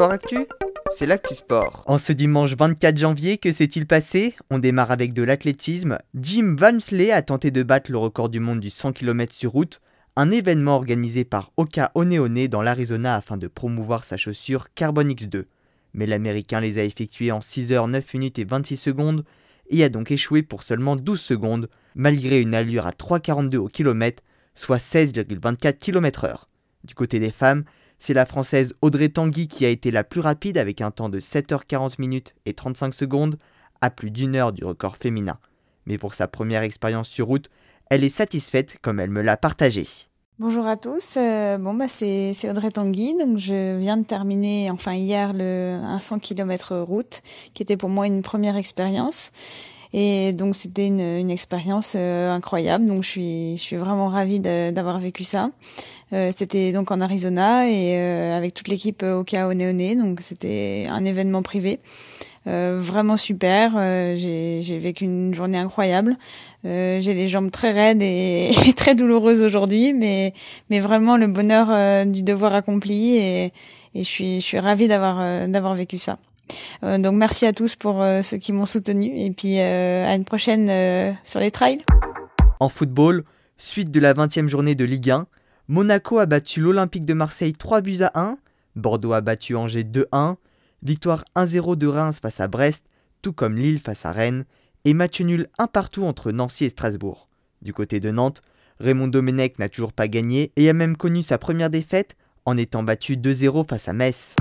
Sport Actu, c'est l'actu sport. En ce dimanche 24 janvier, que s'est-il passé? On démarre avec de l'athlétisme. Jim Valmsley a tenté de battre le record du monde du 100 km sur route, un événement organisé par Oka Oneone dans l'Arizona afin de promouvoir sa chaussure Carbon X2. Mais l'Américain les a effectués en 6 h 9 minutes et 26 secondes et a donc échoué pour seulement 12 secondes, malgré une allure à 3,42 au kilomètre, soit 16,24 km/h. Du côté des femmes, c'est la Française Audrey Tanguy qui a été la plus rapide avec un temps de 7h40 minutes et 35 secondes, à plus d'une heure du record féminin. Mais pour sa première expérience sur route, elle est satisfaite comme elle me l'a partagé. Bonjour à tous. Euh, bon bah c'est Audrey Tanguy. Donc je viens de terminer enfin hier le un 100 km route qui était pour moi une première expérience. Et donc c'était une, une expérience euh, incroyable. Donc je suis, je suis vraiment ravie d'avoir vécu ça. Euh, c'était donc en Arizona et euh, avec toute l'équipe au Oneone. Donc c'était un événement privé. vraiment super. j'ai vécu une journée incroyable. j'ai les jambes très raides et, et très douloureuses aujourd'hui, mais mais vraiment le bonheur du devoir accompli et, et je suis je suis ravie d'avoir d'avoir vécu ça. Euh, donc merci à tous pour euh, ceux qui m'ont soutenu et puis euh, à une prochaine sur les trails. En football, suite de la 20e journée de Ligue 1, Monaco a battu l'Olympique de Marseille 3 buts à 1, Bordeaux a battu Angers 2-1, victoire 1-0 de Reims face à Brest, tout comme Lille face à Rennes, et match nul un partout entre Nancy et Strasbourg. Du côté de Nantes, Raymond Domenech n'a toujours pas gagné et a même connu sa première défaite en étant battu 2-0 face à Metz.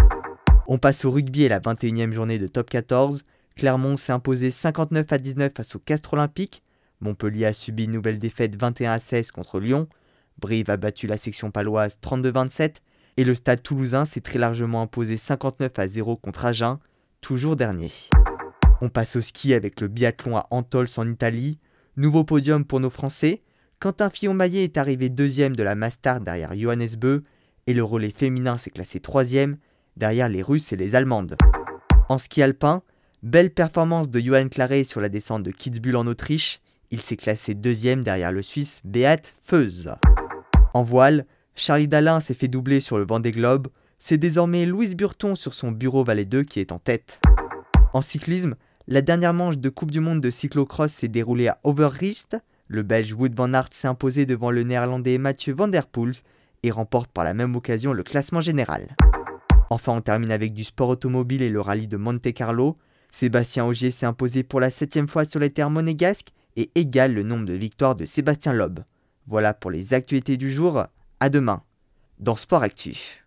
On passe au rugby et la 21e journée de top 14. Clermont s'est imposé 59 à 19 face au Castres Olympique. Montpellier a subi une nouvelle défaite 21 à 16 contre Lyon. Brive a battu la section paloise 32-27. Et le stade toulousain s'est très largement imposé 59 à 0 contre Agen, toujours dernier. On passe au ski avec le biathlon à Antols en Italie. Nouveau podium pour nos Français. Quentin Fillon-Maillet est arrivé deuxième de la Mastart derrière Johannes Beu. Et le relais féminin s'est classé troisième derrière les Russes et les Allemandes. En ski alpin, belle performance de Johan Claret sur la descente de Kitzbühel en Autriche. Il s'est classé deuxième derrière le Suisse Beat Feuz. En voile, Charlie Dalin s'est fait doubler sur le Vendée Globe. C'est désormais Louise Burton sur son bureau Valet 2 qui est en tête. En cyclisme, la dernière manche de Coupe du Monde de cyclocross s'est déroulée à Overreest. Le Belge Wood van Aert s'est imposé devant le Néerlandais Mathieu van der Poels et remporte par la même occasion le classement général. Enfin, on termine avec du sport automobile et le rallye de Monte Carlo. Sébastien Ogier s'est imposé pour la septième fois sur les terres monégasques et égale le nombre de victoires de Sébastien Loeb. Voilà pour les actualités du jour. À demain dans Sport Actif.